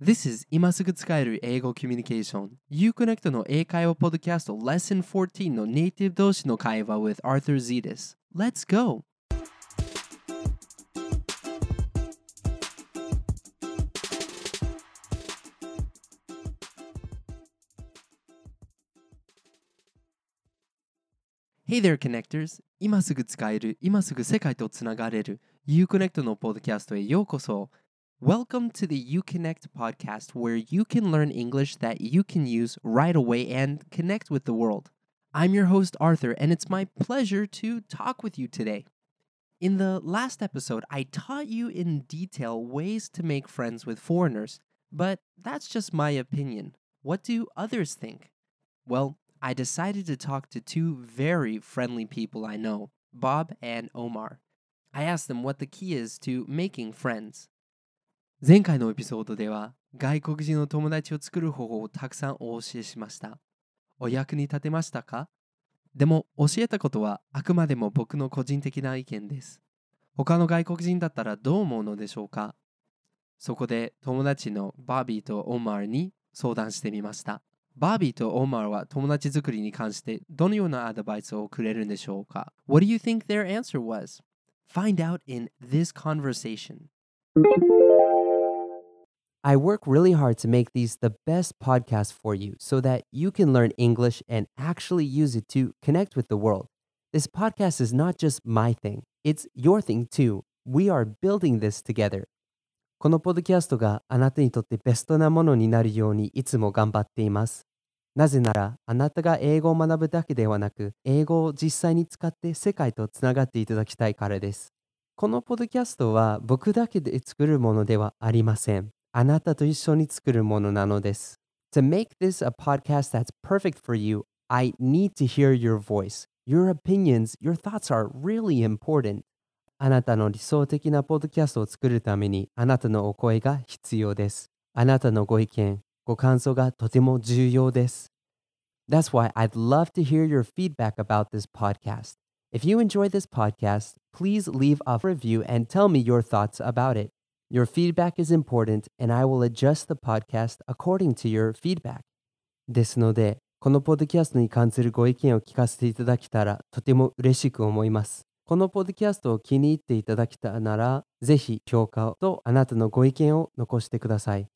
This is 今すぐ使える英語コミュニケーション Uconnect の英会話ポッドキャスト Lesson 14のネイティブ同士の会話 with Arthur Z です Let's go! Hey there, connectors! 今すぐ使える、今すぐ世界とつながれる Uconnect のポッドキャストへようこそ Welcome to the Uconnect podcast, where you can learn English that you can use right away and connect with the world. I'm your host, Arthur, and it's my pleasure to talk with you today. In the last episode, I taught you in detail ways to make friends with foreigners, but that's just my opinion. What do others think? Well, I decided to talk to two very friendly people I know, Bob and Omar. I asked them what the key is to making friends. 前回のエピソードでは外国人の友達を作る方法をたくさんお教えしました。お役に立てましたか？でも教えたことはあくまでも僕の個人的な意見です。他の外国人だったらどう思うのでしょうか？そこで友達のバービーとオマーに相談してみました。バービーとオマーは友達作りに関してどのようなアドバイスをくれるんでしょうか ?What do you think their answer was? Find out in this conversation. I work really hard to make these the best podcasts for you so that you can learn English and actually use it to connect with the world. This podcast is not just my thing, it's your thing too. We are building this together. このポッドキャストがあなたにとってベストなものになるようにいつも頑張っています。なぜならあなたが英語を学ぶだけではなく英語を実際に使って世界とつながっていただきたいからです。このポッドキャストは僕だけで作るものではありません。 あなたと一緒に作るものなのです。To make this a podcast that's perfect for you, I need to hear your voice. Your opinions, your thoughts are really important. あなたの理想的なポッドキャストを作るためにあなたのお声が必要です。あなたのご意見、ご感想がとても重要です。That's why I'd love to hear your feedback about this podcast. If you enjoy this podcast, please leave a review and tell me your thoughts about it. Your feedback is important, and I will adjust the podcast according to your feedback. ですので、このポッドキャストに関するご意見を聞かせていただけたらとても嬉しく思います。このポッドキャストを気に入っていただけたなら、ぜひ評価とあなたのご意見を残してください。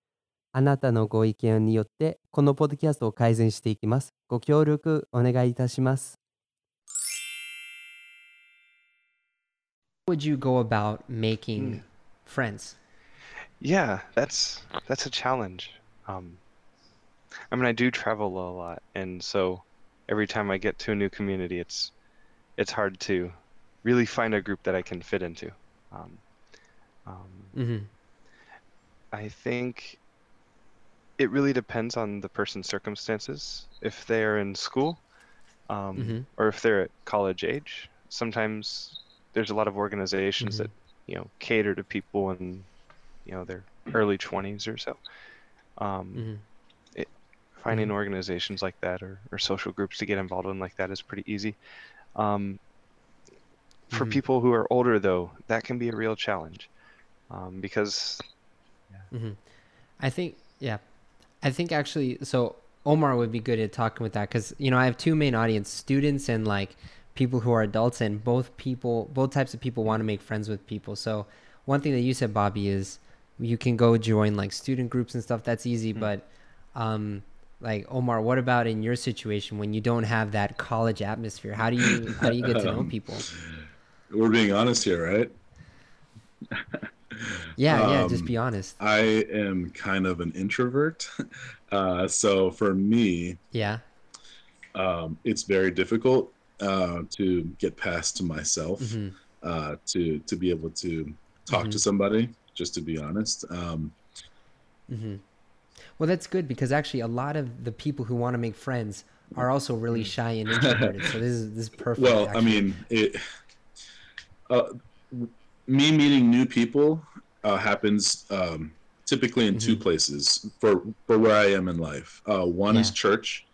あなたのご意見によって、このポッドキャストを改善していきます。ご協力お願いいたします。Would you go about making friends? Yeah, that's that's a challenge. Um, I mean, I do travel a lot, and so every time I get to a new community, it's it's hard to really find a group that I can fit into. Um, um, Mm-hmm. I think it really depends on the person's circumstances. If they're in school, um, Mhm. or if they're at college age, sometimes there's a lot of organizations Mhm. that you know cater to people in you know their early 20s or so. Um, Mm-hmm. finding organizations like that or, or social groups to get involved in like that is pretty easy. Um, for Mhm. people who are older, though, that can be a real challenge um, because Mm-hmm. I think, yeah, I think actually, so Omar would be good at talking with that because you know I have two main audience: students and like people who are adults, and both people, both types of people want to make friends with people. So one thing that you said, Bobby, is you can go join like student groups and stuff. That's easy, but um, like Omar, what about in your situation when you don't have that college atmosphere? How do you how do you get to know people? We're being honest here, right? Yeah, yeah, just um, be honest. I am kind of an introvert. Uh, so for me, Yeah. um, it's very difficult uh, to get past to myself, hmm uh, to to be able to talk Mhm. to somebody. Just to be honest, um, hmm Well, that's good because actually a lot of the people who want to make friends are also really shy and introverted. so this is this is perfect. well, I mean, it. Uh, me meeting new people uh, happens um, typically in two Mhm. places for for where I am in life. Uh, one is church,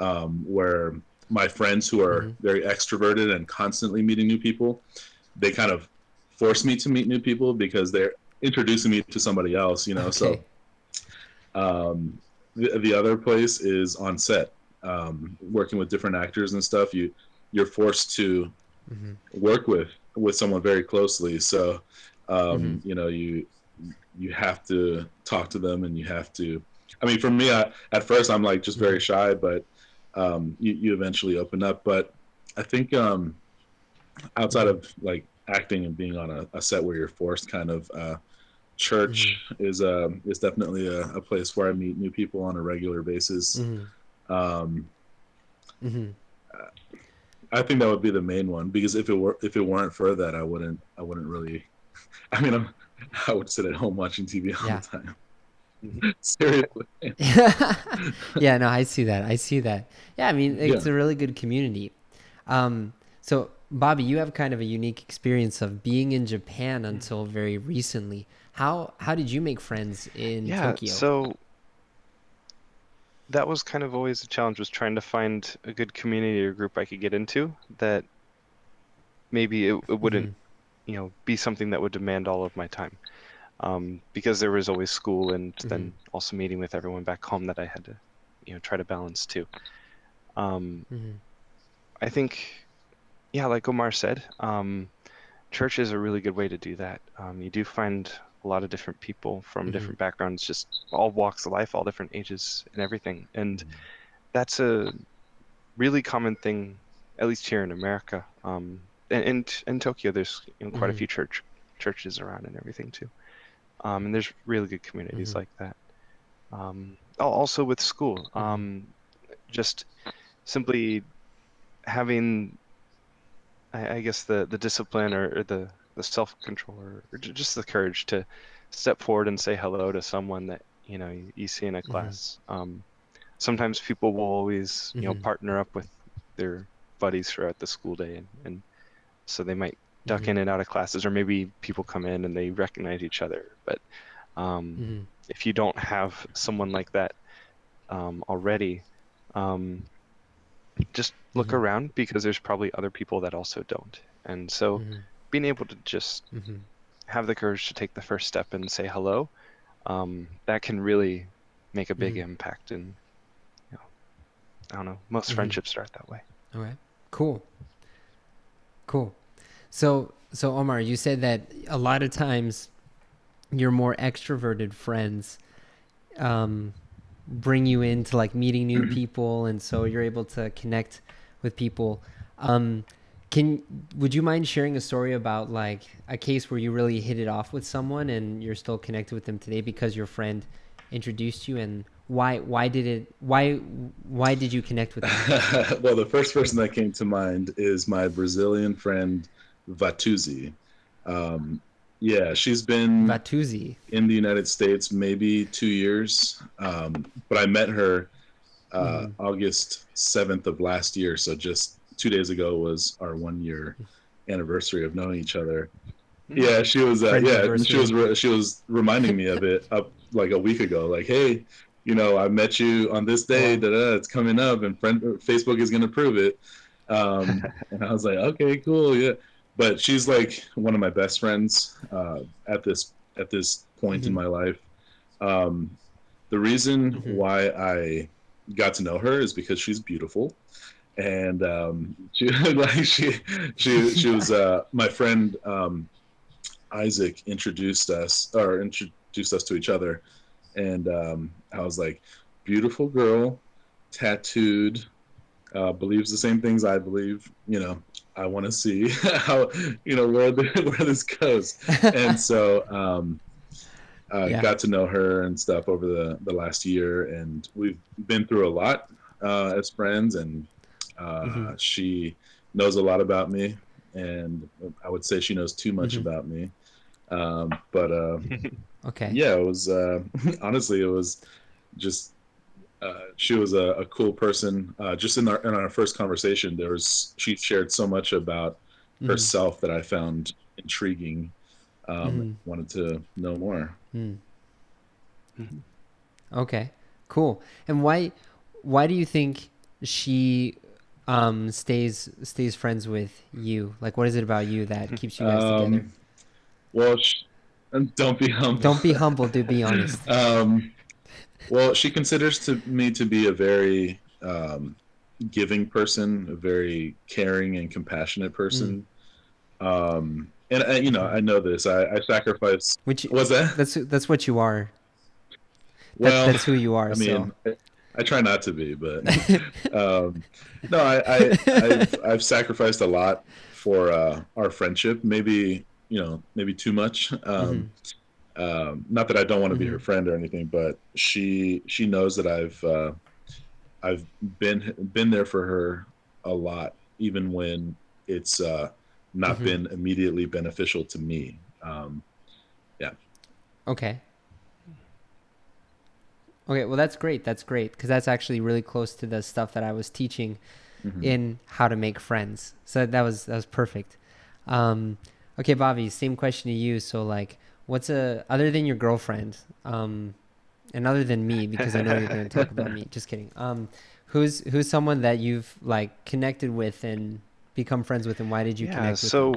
um, where my friends who are Mhm. very extroverted and constantly meeting new people, they kind of force me to meet new people because they're introducing me to somebody else. You know, so Um, the, the other place is on set, um, working with different actors and stuff. You you're forced to Mhm. work with with someone very closely. So um, Mhm. you know you you have to talk to them and you have to. I mean, for me, I, at first I'm like just very shy, but um, you you eventually open up. But I think um, outside of like acting and being on a, a set where you're forced, kind of. Uh, church is um is definitely a, a place where I meet new people on a regular basis. Mhm. Um, Mhm. I think that would be the main one because if it were if it weren't for that, I wouldn't I wouldn't really. I mean, I'm, I would sit at home watching TV all Yeah. the time. Seriously, yeah, no, I see that. I see that. Yeah, I mean, it's Yeah. a really good community. Um, so, Bobby, you have kind of a unique experience of being in Japan until very recently. How how did you make friends in yeah Tokyo? so that was kind of always a challenge was trying to find a good community or group i could get into that maybe it, it wouldn't Mm-hmm. you know be something that would demand all of my time um, because there was always school and Mm-hmm. then also meeting with everyone back home that i had to you know try to balance too um, Mhm. I think, yeah, like Omar said, um, church is a really good way to do that. Um, you do find a lot of different people from Mhm. different backgrounds, just all walks of life, all different ages and everything. And that's a really common thing, at least here in America. Um, and, and in Tokyo, there's you know, quite Mhm. a few church churches around and everything too. Um, and there's really good communities Mhm. like that. Um, also with school, Mhm. um, just simply having I, I guess the the discipline or, or the the self control or, just the courage to step forward and say hello to someone that you know you, you see in a class. Um, sometimes people will always you know Mhm. partner up with their buddies throughout the school day, and, and so they might duck Mhm. in and out of classes, or maybe people come in and they recognize each other. But um, Mhm. if you don't have someone like that um, already, um, just look Mhm. around because there's probably other people that also don't. And so. Being able to just Mhm. have the courage to take the first step and say hello, um, that can really make a big Mhm. impact. And you know, I don't know, most Mhm. friendships start that way. All right. Cool. Cool. So so Omar, you said that a lot of times your more extroverted friends um, bring you into like meeting new people, and so you're able to connect with people. Um, can would you mind sharing a story about like a case where you really hit it off with someone and you're still connected with them today because your friend introduced you and why why did it why why did you connect with them? well, the first person that came to mind is my Brazilian friend Vatuzi. Um, yeah, she's been Vatuzi. in the United States maybe two years, um, but I met her uh, August seventh of last year. So just two days ago was our one year anniversary of knowing each other. Yeah, she was. Uh, yeah, she was. Re- she was reminding me of it up like a week ago. Like, hey, you know, I met you on this day. Da, da, it's coming up, and friend Facebook is gonna prove it. Um, and I was like, okay, cool, yeah. But she's like one of my best friends uh, at this at this point in Mhm. my life. Um, the reason Mhm. why I got to know her is because she's beautiful, and um, she like she she she was uh, my friend. Um, Isaac introduced us or introduced us to each other, and um, I was like, "Beautiful girl, tattooed, uh, believes the same things I believe." You know, I want to see how you know where the, where this goes, and so um, I Yeah. got to know her and stuff over the the last year, and we've been through a lot uh, as friends, and uh, Mhm. she knows a lot about me, and I would say she knows too much Mhm. about me. Um, but uh, Okay. yeah, it was uh, honestly it was just uh, she was a, a cool person. Uh, just in our in our first conversation, there was she shared so much about Mhm. herself that I found intriguing. Um, Mhm. Wanted to know more. Mm. Mhm. Okay. Cool. And why why do you think she um stays stays friends with you? Like what is it about you that keeps you guys together? Um, well, sh- don't be humble. Don't be humble, dude, be honest. um, Well, she considers to me to be a very um, giving person, a very caring and compassionate person. Um, and I, you know, I know this. I, I sacrifice. Which Was that? that's that's what you are. That, that's who you are. I mean, so. I, try not to be, but um, no, I, I I've, I've sacrificed a lot for uh, our friendship. Maybe you know, maybe too much. Um, um, not that I don't want to be her Mhm. friend or anything, but she she knows that I've uh, I've been been there for her a lot, even when it's uh, not Mhm. been immediately beneficial to me. Um, Okay. Okay, well that's great. That's great because that's actually really close to the stuff that I was teaching mhm. in how to make friends. So that was that was perfect. Um, okay, Bobby, same question to you. So like, what's a other than your girlfriend, um, and other than me because I know you're going to talk about me. Just kidding. Um, who's who's someone that you've like connected with and become friends with, and why did you yeah, connect with? so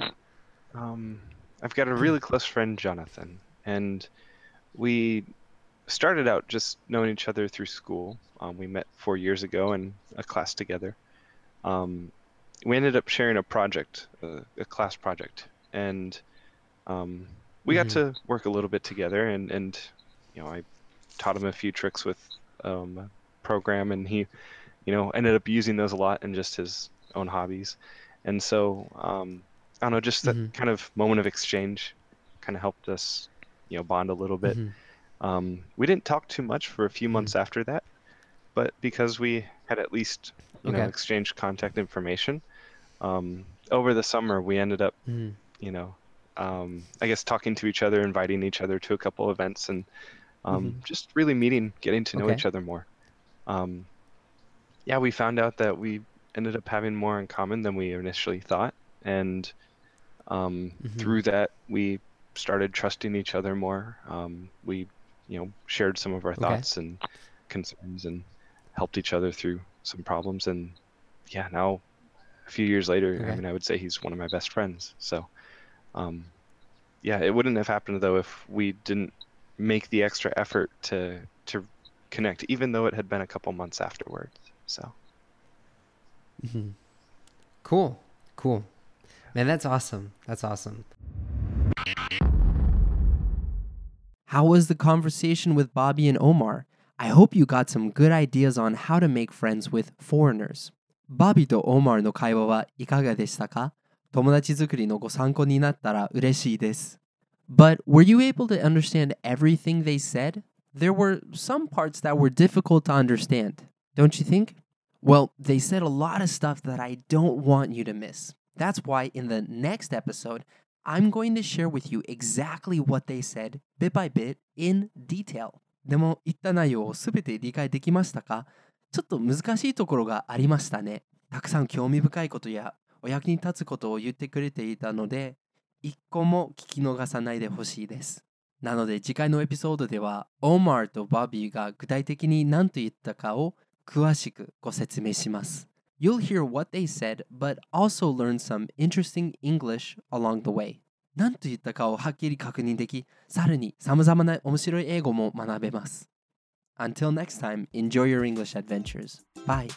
um, I've got a really close friend, Jonathan, and we started out just knowing each other through school. Um, we met four years ago in a class together. Um, we ended up sharing a project, a, a class project, and um, we got Mhm. to work a little bit together. And, and you know, I taught him a few tricks with um, a program, and he, you know, ended up using those a lot in just his own hobbies. And so, um, I don't know, just that Mhm. kind of moment of exchange kind of helped us, you know, bond a little bit. Mhm. Um, we didn't talk too much for a few months after that, but because we had at least you know exchanged contact information, um, over the summer we ended up Mhm. you know um, I guess talking to each other, inviting each other to a couple events, and um, Mhm. just really meeting, getting to know Okay. each other more. Um, yeah, we found out that we ended up having more in common than we initially thought, and um, Mhm. through that we started trusting each other more. Um, we, you know, shared some of our Okay. thoughts and concerns and helped each other through some problems. And yeah, now a few years later, I mean, I would say he's one of my best friends. So, um, yeah, it wouldn't have happened though if we didn't make the extra effort to to connect, even though it had been a couple months afterwards. So. Mhm. Cool. Cool. Man, that's awesome. That's awesome. How was the conversation with Bobby and Omar? I hope you got some good ideas on how to make friends with foreigners. バビとオマーの会話はいかがでしたか友達作りのご参考になったら嬉しいです。But were you able to understand everything they said? There were some parts that were difficult to understand, don't you think? Well, they said a lot of stuff that I don't want you to miss. That's why in the next episode, I'm going to share with you exactly what they said, bit by bit, in detail. でも、言った内容をすべて理解できましたか？ちょっと難しいところがありましたね。たくさん興味深いことやお役に立つことを言ってくれていたので、一個も聞き逃さないでほしいです。なので次回のエピソードでは、オーマーとバビーが具体的に何と言ったかを詳しくご説明します。You'll hear what they said, but also learn some interesting English along the way. 何と言ったかをはっきり確認でき、さらに様々な面白い英語も学べます。Until next time, enjoy your English adventures. Bye.